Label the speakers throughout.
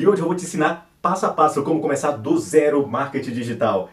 Speaker 1: E hoje eu vou te ensinar passo a passo como começar do zero marketing digital.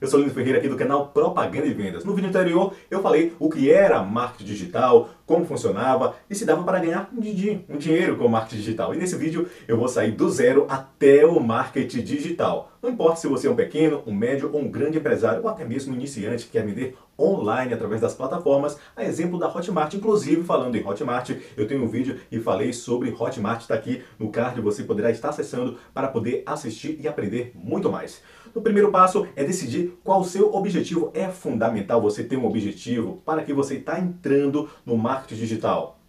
Speaker 1: Eu sou Lino Ferreira aqui do canal Propaganda e Vendas. No vídeo anterior eu falei o que era marketing digital, como funcionava e se dava para ganhar um, um dinheiro com o marketing digital. E nesse vídeo eu vou sair do zero até o marketing digital. Não importa se você é um pequeno, um médio ou um grande empresário ou até mesmo um iniciante que quer vender online através das plataformas, a exemplo da Hotmart. Inclusive, falando em Hotmart, eu tenho um vídeo e falei sobre Hotmart, está aqui no card, você poderá estar acessando para poder assistir e aprender muito mais. No primeiro passo é decidir qual o seu objetivo. É fundamental você ter um objetivo para que você está entrando no marketing digital.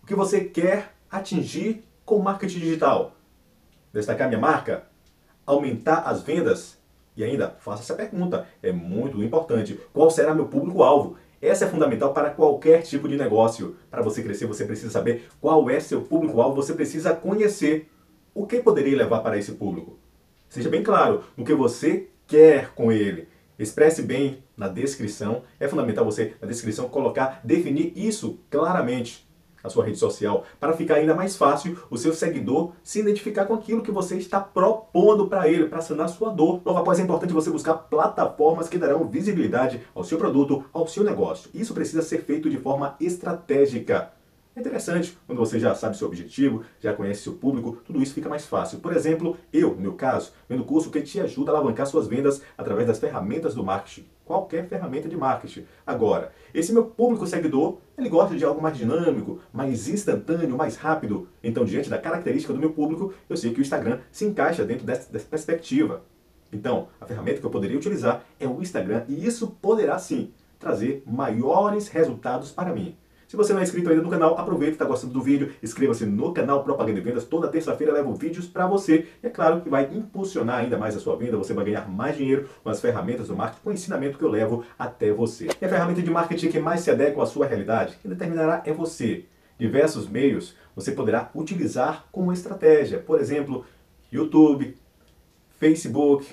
Speaker 1: O que você quer atingir com o marketing digital? Destacar minha marca? Aumentar as vendas? E ainda, faça essa pergunta, é muito importante. Qual será meu público-alvo? Essa é fundamental para qualquer tipo de negócio. Para você crescer, você precisa saber qual é seu público-alvo, você precisa conhecer o que poderia levar para esse público. Seja bem claro no que você quer com ele. Expresse bem na descrição. É fundamental você, na descrição, colocar, definir isso claramente sua rede social, para ficar ainda mais fácil o seu seguidor se identificar com aquilo que você está propondo para ele, para sanar sua dor. Logo após, é importante você buscar plataformas que darão visibilidade ao seu produto, ao seu negócio. Isso precisa ser feito de forma estratégica. É interessante, quando você já sabe seu objetivo, já conhece seu público, tudo isso fica mais fácil. Por exemplo, eu, no meu caso, vendo curso que te ajuda a alavancar suas vendas através das ferramentas do marketing. Qualquer ferramenta de marketing. Agora, esse meu público seguidor, ele gosta de algo mais dinâmico, mais instantâneo, mais rápido. Então, diante da característica do meu público, eu sei que o Instagram se encaixa dentro dessa, dessa perspectiva. Então, a ferramenta que eu poderia utilizar é o Instagram e isso poderá sim trazer maiores resultados para mim. Se você não é inscrito ainda no canal, aproveita está gostando do vídeo, inscreva-se no canal Propaganda e Vendas. Toda terça-feira levo vídeos para você. E é claro que vai impulsionar ainda mais a sua venda, você vai ganhar mais dinheiro com as ferramentas do marketing, com o ensinamento que eu levo até você. E a ferramenta de marketing que mais se adequa à sua realidade, que determinará é você. Diversos meios você poderá utilizar como estratégia. Por exemplo, YouTube, Facebook,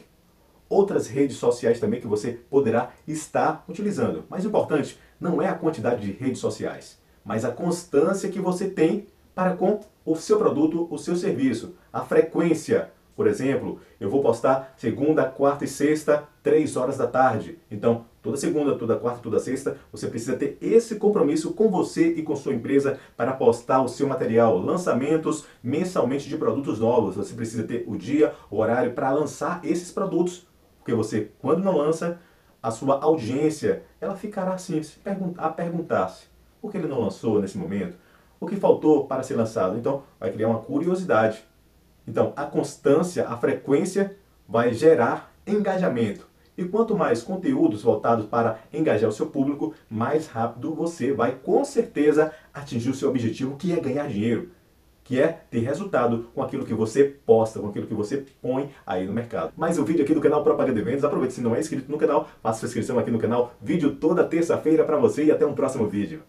Speaker 1: outras redes sociais também que você poderá estar utilizando. Mais importante, não é a quantidade de redes sociais, mas a constância que você tem para com o seu produto, o seu serviço, a frequência. Por exemplo, eu vou postar segunda, quarta e sexta, três horas da tarde. Então, toda segunda, toda quarta, toda sexta, você precisa ter esse compromisso com você e com sua empresa para postar o seu material, lançamentos mensalmente de produtos novos. Você precisa ter o dia, o horário para lançar esses produtos porque você, quando não lança, a sua audiência ela ficará assim a perguntar-se por que ele não lançou nesse momento, o que faltou para ser lançado. Então, vai criar uma curiosidade. Então, a constância, a frequência vai gerar engajamento. E quanto mais conteúdos voltados para engajar o seu público, mais rápido você vai com certeza atingir o seu objetivo, que é ganhar dinheiro que é ter resultado com aquilo que você posta, com aquilo que você põe aí no mercado. Mais um vídeo aqui do canal Propaganda de Vendas. Aproveite se não é inscrito no canal, faça sua inscrição aqui no canal. Vídeo toda terça-feira para você e até um próximo vídeo.